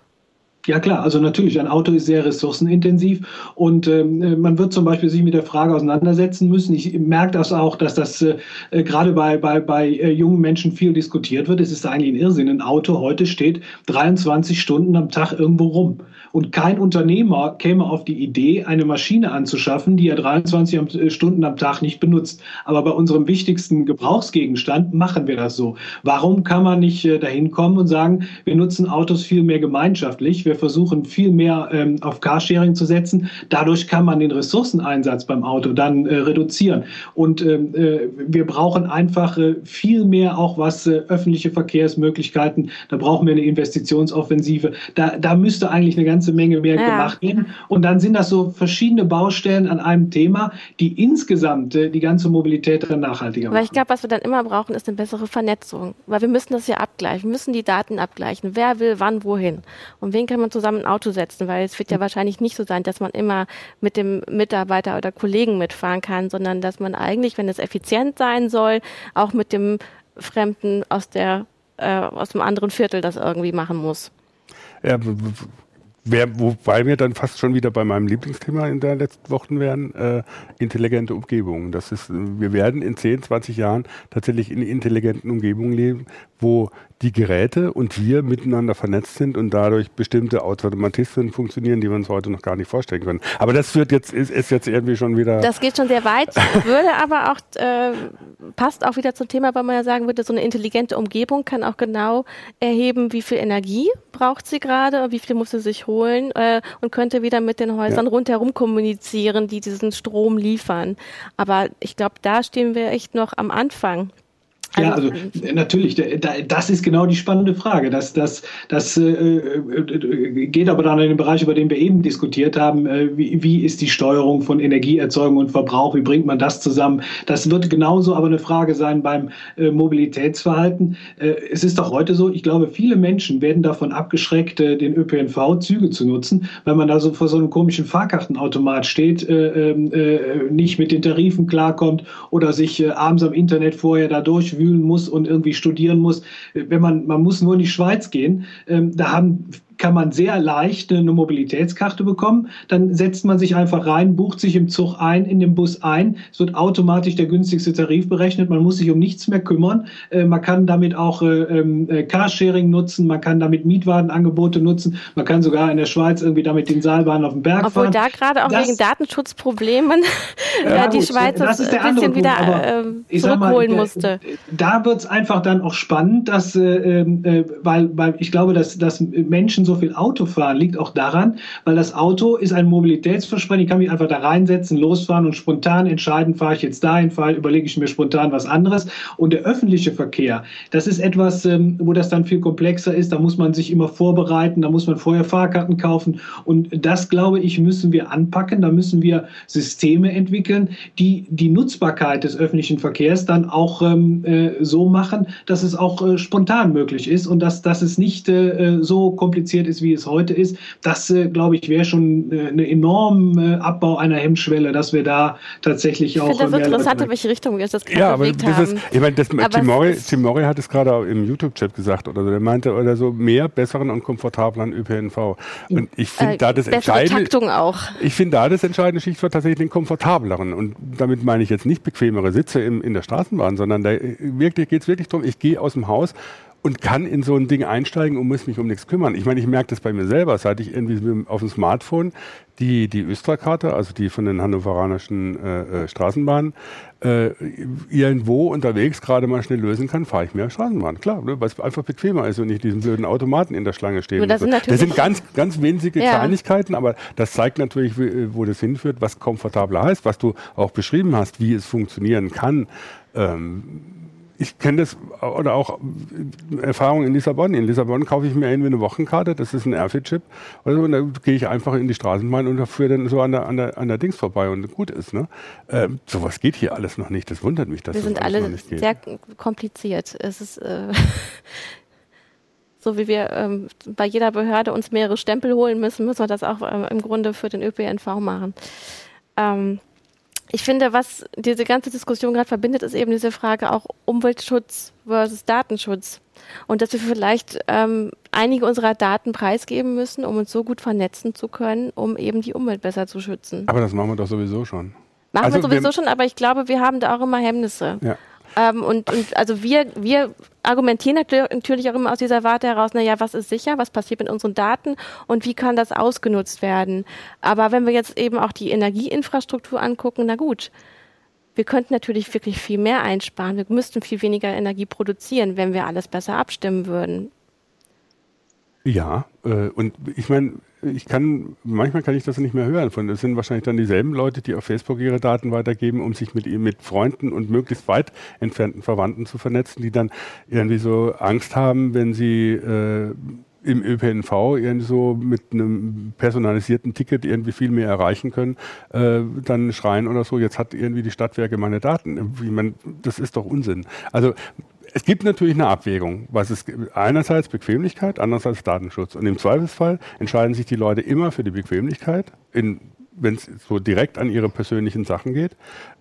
Ja klar, also natürlich, ein Auto ist sehr ressourcenintensiv und ähm, man wird zum Beispiel sich mit der Frage auseinandersetzen müssen. Ich merke das auch, dass das äh, gerade bei, bei, bei äh, jungen Menschen viel diskutiert wird. Es ist eigentlich ein Irrsinn. Ein Auto heute steht 23 Stunden am Tag irgendwo rum. Und kein Unternehmer käme auf die Idee, eine Maschine anzuschaffen, die er 23 äh, Stunden am Tag nicht benutzt. Aber bei unserem wichtigsten Gebrauchsgegenstand machen wir das so. Warum kann man nicht äh, dahin kommen und sagen, wir nutzen Autos viel mehr gemeinschaftlich, wir versuchen viel mehr ähm, auf Carsharing zu setzen. Dadurch kann man den Ressourceneinsatz beim Auto dann äh, reduzieren. Und ähm, äh, wir brauchen einfach äh, viel mehr auch was äh, öffentliche Verkehrsmöglichkeiten. Da brauchen wir eine Investitionsoffensive. Da, da müsste eigentlich eine ganze Menge mehr ja. gemacht werden. Und dann sind das so verschiedene Baustellen an einem Thema, die insgesamt äh, die ganze Mobilität dann nachhaltiger machen. Weil ich glaube, was wir dann immer brauchen, ist eine bessere Vernetzung. Weil wir müssen das ja abgleichen. Wir müssen die Daten abgleichen. Wer will wann wohin? Und wen kann man zusammen ein Auto setzen? Weil es wird ja wahrscheinlich nicht so sein, dass man immer mit dem Mitarbeiter oder Kollegen mitfahren kann, sondern dass man eigentlich, wenn es effizient sein soll, auch mit dem Fremden aus der äh, aus dem anderen Viertel das irgendwie machen muss. Ja, Wär, wobei wir dann fast schon wieder bei meinem Lieblingsthema in den letzten Wochen wären, äh, intelligente Umgebungen. Das ist, wir werden in 10, 20 Jahren tatsächlich in intelligenten Umgebungen leben, wo die Geräte und wir miteinander vernetzt sind und dadurch bestimmte Automatismen funktionieren, die wir uns heute noch gar nicht vorstellen können. Aber das wird jetzt, ist, ist jetzt irgendwie schon wieder. Das geht schon sehr weit, würde aber auch, äh, passt auch wieder zum Thema, weil man ja sagen würde, so eine intelligente Umgebung kann auch genau erheben, wie viel Energie braucht sie gerade, wie viel muss sie sich holen äh, und könnte wieder mit den Häusern ja. rundherum kommunizieren, die diesen Strom liefern. Aber ich glaube, da stehen wir echt noch am Anfang. Ja, also, also natürlich, das ist genau die spannende Frage. Das, das, das äh, äh, geht aber dann in den Bereich, über den wir eben diskutiert haben. Äh, wie, wie ist die Steuerung von Energieerzeugung und Verbrauch? Wie bringt man das zusammen? Das wird genauso aber eine Frage sein beim äh, Mobilitätsverhalten. Äh, es ist doch heute so, ich glaube, viele Menschen werden davon abgeschreckt, äh, den ÖPNV Züge zu nutzen, weil man da so vor so einem komischen Fahrkartenautomat steht, ähm, nicht mit den Tarifen klarkommt oder sich abends am Internet vorher da durchwühlt wühlen muss und irgendwie studieren muss. Wenn man, man muss nur in die Schweiz gehen, ähm, da haben kann man sehr leicht eine Mobilitätskarte bekommen. Dann setzt man sich einfach rein, bucht sich im Zug ein, in den Bus ein. Es wird automatisch der günstigste Tarif berechnet. Man muss sich um nichts mehr kümmern. Äh, man kann damit auch äh, ähm, äh, Carsharing nutzen. Man kann damit Mietwagenangebote nutzen. Man kann sogar in der Schweiz irgendwie damit den Seilbahn auf den Berg Obwohl fahren. Obwohl da gerade auch das, wegen Datenschutzproblemen ja, die gut, Schweiz das ein bisschen wieder äh, zurückholen mal, musste. Da wird es einfach dann auch spannend, dass, äh, äh, weil, weil ich glaube, dass, dass Menschen Menschen so viel Auto fahren, liegt auch daran, weil das Auto ist ein Mobilitätsversprechen. Ich kann mich einfach da reinsetzen, losfahren und spontan entscheiden, fahre ich jetzt dahin, fahre, überlege ich mir spontan was anderes. Und der öffentliche Verkehr, das ist etwas, ähm, wo das dann viel komplexer ist. Da muss man sich immer vorbereiten, da muss man vorher Fahrkarten kaufen. Und das, glaube ich, müssen wir anpacken. Da müssen wir Systeme entwickeln, die die Nutzbarkeit des öffentlichen Verkehrs dann auch ähm, äh, so machen, dass es auch äh, spontan möglich ist und dass, dass es nicht äh, so kompliziert kompliziert ist, wie es heute ist. Das, äh, glaube ich, wäre schon äh, eine enorme Abbau einer Hemmschwelle, dass wir da tatsächlich auch. Ich finde das interessant, in welche Richtung wir das gerade ja, aber bewegt haben. Ist, ich meine, das, Tim, Mori, Tim Mori hat es gerade im YouTube-Chat gesagt oder so. Der meinte oder so mehr besseren und komfortableren ÖPNV. Und ich finde äh, da das entscheidende. Taktung auch. Ich finde da das entscheidende Stichwort tatsächlich den komfortableren. Und damit meine ich jetzt nicht bequemere Sitze im, in der Straßenbahn, sondern da wirklich geht es wirklich darum, ich gehe aus dem Haus und kann in so ein Ding einsteigen und muss mich um nichts kümmern. Ich meine, ich merke das bei mir selber, seit ich irgendwie auf dem Smartphone die, die Östra-Karte, also die von den hannoveranischen äh, äh, Straßenbahnen, äh, irgendwo unterwegs gerade mal schnell lösen kann, fahre ich mehr Straßenbahn. Klar, ne, weil es einfach bequemer ist und nicht diesen blöden Automaten in der Schlange stehen. Das, so. sind, das sind ganz, ganz winzige ja. Kleinigkeiten, aber das zeigt natürlich, wo das hinführt, was komfortabler heißt, was du auch beschrieben hast, wie es funktionieren kann. Ähm, ich kenne das oder auch Erfahrungen in Lissabon. In Lissabon kaufe ich mir irgendwie eine Wochenkarte, das ist ein Airfit-Chip. Also, und dann gehe ich einfach in die Straßenbahn und führe dann so an der, an der, an der Dings vorbei und gut ist. Ne? Ähm, sowas geht hier alles noch nicht. Das wundert mich, dass Wir sind alle sehr kompliziert. Es ist äh, so wie wir ähm, bei jeder Behörde uns mehrere Stempel holen müssen, müssen wir das auch ähm, im Grunde für den ÖPNV machen. Ähm, ich finde, was diese ganze Diskussion gerade verbindet, ist eben diese Frage auch Umweltschutz versus Datenschutz. Und dass wir vielleicht ähm, einige unserer Daten preisgeben müssen, um uns so gut vernetzen zu können, um eben die Umwelt besser zu schützen. Aber das machen wir doch sowieso schon. Machen also wir sowieso wir schon, aber ich glaube, wir haben da auch immer Hemmnisse. Ja. Ähm, und, und also wir, wir argumentieren natürlich auch immer aus dieser Warte heraus, naja, was ist sicher, was passiert mit unseren Daten und wie kann das ausgenutzt werden. Aber wenn wir jetzt eben auch die Energieinfrastruktur angucken, na gut, wir könnten natürlich wirklich viel mehr einsparen. Wir müssten viel weniger Energie produzieren, wenn wir alles besser abstimmen würden. Ja, äh, und ich meine, ich kann, manchmal kann ich das nicht mehr hören. Von, das sind wahrscheinlich dann dieselben Leute, die auf Facebook ihre Daten weitergeben, um sich mit, mit Freunden und möglichst weit entfernten Verwandten zu vernetzen, die dann irgendwie so Angst haben, wenn sie äh, im ÖPNV irgendwie so mit einem personalisierten Ticket irgendwie viel mehr erreichen können, äh, dann schreien oder so, jetzt hat irgendwie die Stadtwerke meine Daten. Ich meine, das ist doch Unsinn. Also es gibt natürlich eine Abwägung, was es einerseits Bequemlichkeit, andererseits Datenschutz. Und im Zweifelsfall entscheiden sich die Leute immer für die Bequemlichkeit, wenn es so direkt an ihre persönlichen Sachen geht.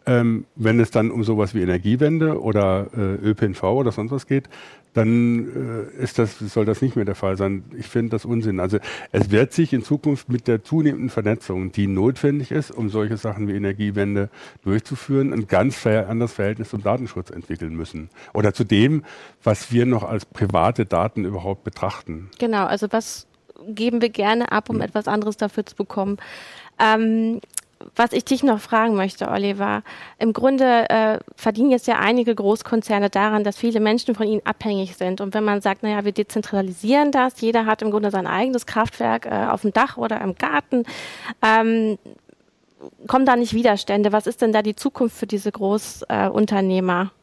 Ähm, wenn es dann um sowas wie Energiewende oder äh, ÖPNV oder sonst was geht, dann äh, ist das, soll das nicht mehr der Fall sein. Ich finde das Unsinn. Also es wird sich in Zukunft mit der zunehmenden Vernetzung, die notwendig ist, um solche Sachen wie Energiewende durchzuführen, ein ganz anderes Verhältnis zum Datenschutz entwickeln müssen. Oder zu dem, was wir noch als private Daten überhaupt betrachten. Genau, also was geben wir gerne ab, um hm. etwas anderes dafür zu bekommen. Ähm, was ich dich noch fragen möchte, Oliver, im Grunde äh, verdienen jetzt ja einige Großkonzerne daran, dass viele Menschen von ihnen abhängig sind. Und wenn man sagt, naja, wir dezentralisieren das, jeder hat im Grunde sein eigenes Kraftwerk äh, auf dem Dach oder im Garten, ähm, kommen da nicht Widerstände? Was ist denn da die Zukunft für diese Großunternehmer? Äh,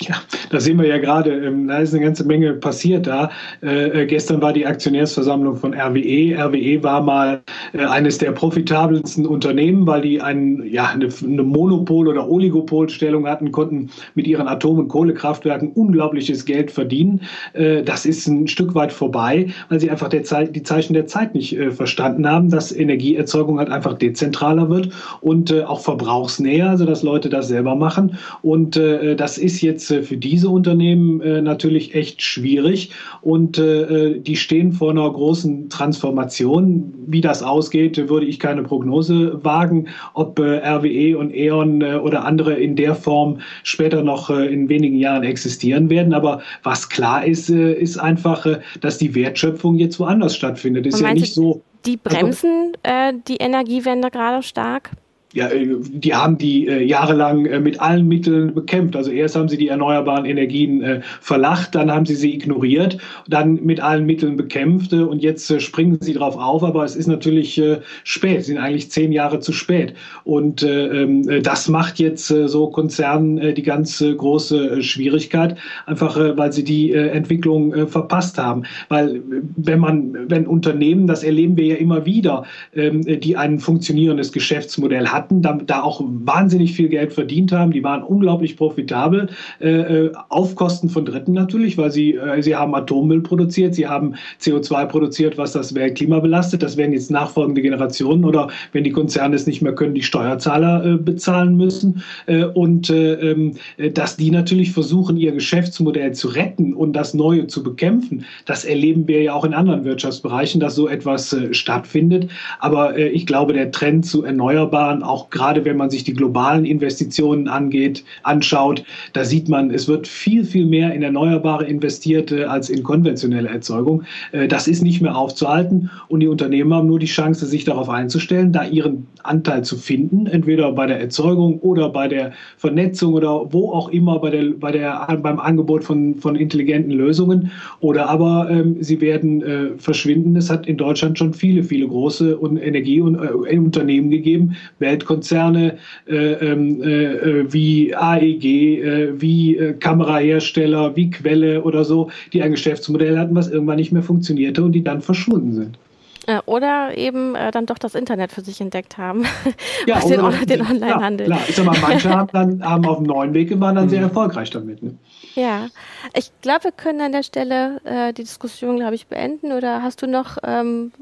ja, da sehen wir ja gerade, ähm, da ist eine ganze Menge passiert da. Äh, äh gestern war die Aktionärsversammlung von RWE. RWE war mal äh, eines der profitabelsten Unternehmen, weil die ein, ja, eine, eine Monopol- oder Oligopolstellung hatten, konnten mit ihren Atom- und Kohlekraftwerken unglaubliches Geld verdienen. Äh, das ist ein Stück weit vorbei, weil sie einfach Zeit, die Zeichen der Zeit nicht äh, verstanden haben, dass Energieerzeugung halt einfach dezentraler wird und äh, auch verbrauchsnäher, also dass Leute das selber machen. Und das ist jetzt jetzt äh, für diese Unternehmen äh, natürlich echt schwierig und äh, die stehen vor einer großen Transformation. Wie das ausgeht, würde ich keine Prognose wagen, ob RWE und E.ON oder andere in der Form später noch in wenigen Jahren existieren werden. Aber was klar ist, ist einfach, dass die Wertschöpfung jetzt woanders stattfindet. Ist ja nicht so. Die bremsen äh, die Energiewende gerade stark? Ja, äh, die haben die äh, jahrelang äh, mit allen Mitteln bekämpft. Also erst haben sie die erneuerbaren Energien äh, verlacht, dann haben sie sie ignoriert, dann mit allen Mitteln bekämpft äh, und jetzt äh, springen sie drauf auf. Aber es ist natürlich spät, sind eigentlich zehn Jahre zu spät. Und ähm, das macht jetzt so Konzernen die ganz große Schwierigkeit, einfach weil sie die Entwicklung verpasst haben. Weil wenn man, wenn Unternehmen, das erleben wir ja immer wieder, ähm, die ein funktionierendes Geschäftsmodell hat, hatten, da, da, auch wahnsinnig viel Geld verdient haben. Die waren unglaublich profitabel, äh, äh, auf Kosten von Dritten natürlich, weil sie, äh, sie haben Atommüll produziert, sie haben CO2 produziert, was das Weltklima belastet. Das werden jetzt nachfolgende Generationen oder wenn die Konzerne es nicht mehr können, die Steuerzahler äh, bezahlen müssen. Äh, und äh, ähm, dass die natürlich versuchen, ihr Geschäftsmodell zu retten und das Neue zu bekämpfen, das erleben wir ja auch in anderen Wirtschaftsbereichen, dass so etwas stattfindet. Aber ich glaube, der Trend zu Erneuerbaren, auch gerade wenn man sich die globalen Investitionen angeht, anschaut, da sieht man, es wird viel, viel mehr in Erneuerbare investiert als in konventionelle Erzeugung. Das ist nicht mehr aufzuhalten und die Unternehmen haben nur die Chance, sich darauf einzustellen, da ihren Anteil zu finden, entweder bei der Erzeugung oder bei der Vernetzung oder wo auch immer bei der, bei der, beim Angebot von, von intelligenten Lösungen. Oder aber ähm, sie werden äh, verschwinden. Es hat in Deutschland schon viele, viele große Energieunternehmen äh, gegeben, Weltkonzerne äh, ähm, äh, wie AEG, äh, wie äh, Kamerahersteller, wie Quelle oder so, die ein Geschäftsmodell hatten, was irgendwann nicht mehr funktionierte und die dann verschwunden sind. Äh, oder eben äh, dann doch das Internet für sich entdeckt haben. Ja, den, den Onlinehandel. Klar, klar. Ich sag mal, manche haben dann haben auf dem neuen Weg waren dann sehr mhm. erfolgreich damit. Ne? Ja, ich glaube, wir können an der Stelle äh, die Diskussion, glaube ich, beenden. Oder hast du noch ähm,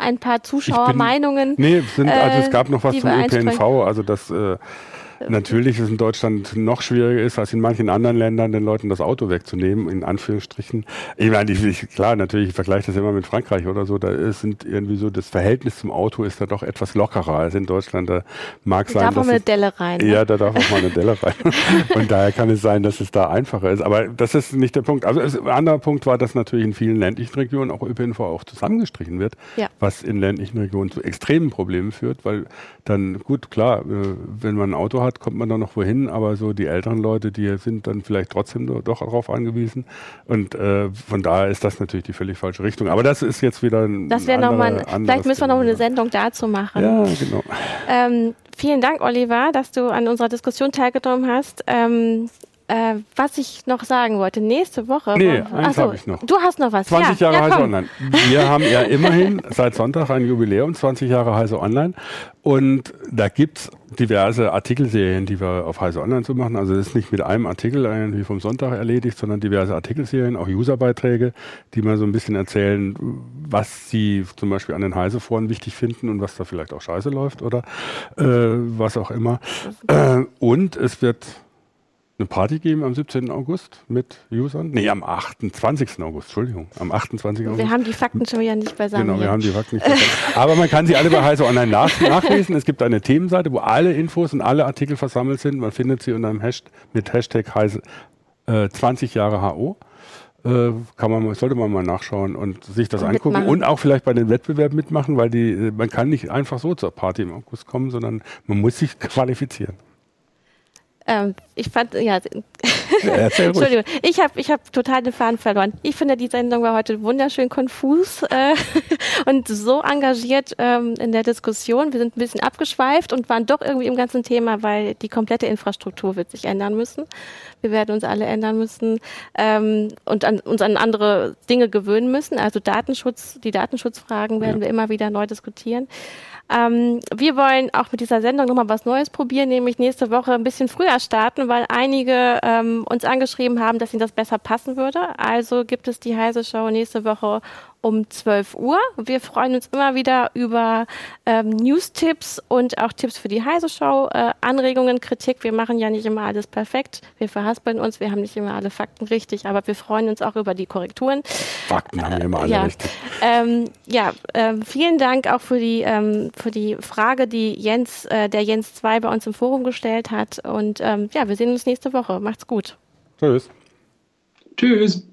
ein paar Zuschauermeinungen? Nee, sind, also es gab noch was zum ÖPNV. Also das äh, natürlich es in Deutschland noch schwieriger ist als in manchen anderen Ländern, den Leuten das Auto wegzunehmen, in Anführungsstrichen. Ich meine, ich, ich, klar, natürlich, ich vergleiche das immer mit Frankreich oder so, da ist, sind irgendwie so, das Verhältnis zum Auto ist da doch etwas lockerer als in Deutschland. Da mag sein, da darf auch mal eine Delle rein. Ne? Ja, da darf auch mal eine Delle rein. Und daher kann es sein, dass es da einfacher ist. Aber das ist nicht der Punkt. Also ein anderer Punkt war, dass natürlich in vielen ländlichen Regionen auch ÖPNV auch zusammengestrichen wird, ja. was in ländlichen Regionen zu extremen Problemen führt, weil dann, gut, klar, äh, wenn man ein Auto hat, kommt man dann noch wohin, aber so die älteren Leute, die sind dann vielleicht trotzdem doch darauf angewiesen. Und äh, von daher ist das natürlich die völlig falsche Richtung. Aber das ist jetzt wieder ein. Das wäre nochmal, vielleicht müssen wir noch eine Sendung dazu machen. Ja, genau. Ähm, vielen Dank, Oliver, dass du an unserer Diskussion teilgenommen hast. Ähm, äh, was ich noch sagen wollte, nächste Woche. Nee, eins habe ich noch. Du hast noch was. 20 ja, Jahre ja, Heise Online. Wir haben ja immerhin seit Sonntag ein Jubiläum, 20 Jahre Heise Online. Und da gibt's diverse Artikelserien, die wir auf Heise Online zu machen. Also das ist nicht mit einem Artikel irgendwie vom Sonntag erledigt, sondern diverse Artikelserien, auch Userbeiträge, die mal so ein bisschen erzählen, was sie zum Beispiel an den Heise-Foren wichtig finden und was da vielleicht auch scheiße läuft oder äh, was auch immer. Äh, und es wird eine Party geben am 17. August mit Usern? Nee, am 28. August, Entschuldigung, am 28. August. Wir haben die Fakten schon wieder nicht beisammen. Genau, wir haben die Fakten nicht beisammen. Aber man kann sie alle bei Heise Online nach nachlesen. Es gibt eine Themenseite, wo alle Infos und alle Artikel versammelt sind. Man findet sie unter einem Hashtag, mit Hashtag Heise, äh, 20 Jahre HO. Äh, kann man, sollte man mal nachschauen und sich das und angucken mitmachen. und auch vielleicht bei den Wettbewerben mitmachen, weil die, äh, man kann nicht einfach so zur Party im August kommen, sondern man muss sich qualifizieren. Ähm, ich fand, ja, Entschuldigung, ich habe ich hab total den Faden verloren. Ich finde, die Sendung war heute wunderschön konfus äh, und so engagiert ähm, in der Diskussion. Wir sind ein bisschen abgeschweift und waren doch irgendwie im ganzen Thema, weil die komplette Infrastruktur wird sich ändern müssen. Wir werden uns alle ändern müssen ähm, und an, uns an andere Dinge gewöhnen müssen. Also Datenschutz, die Datenschutzfragen werden ja. wir immer wieder neu diskutieren. Ähm, wir wollen auch mit dieser Sendung nochmal was Neues probieren, nämlich nächste Woche ein bisschen früher starten, weil einige ähm, uns angeschrieben haben, dass ihnen das besser passen würde. Also gibt es die Heise Show nächste Woche um 12 Uhr. Wir freuen uns immer wieder über ähm, News-Tipps und auch Tipps für die Heise Show, äh, Anregungen, Kritik. Wir machen ja nicht immer alles perfekt. Wir verhaspeln uns, wir haben nicht immer alle Fakten richtig, aber wir freuen uns auch über die Korrekturen. Fakten haben wir immer alle ja. richtig. Ähm, ja, äh, vielen Dank auch für die, ähm, für die Frage, die Jens, äh, der Jens 2 bei uns im Forum gestellt hat. Und ähm, ja, wir sehen uns nächste Woche. Macht's gut. Tschüss. Tschüss.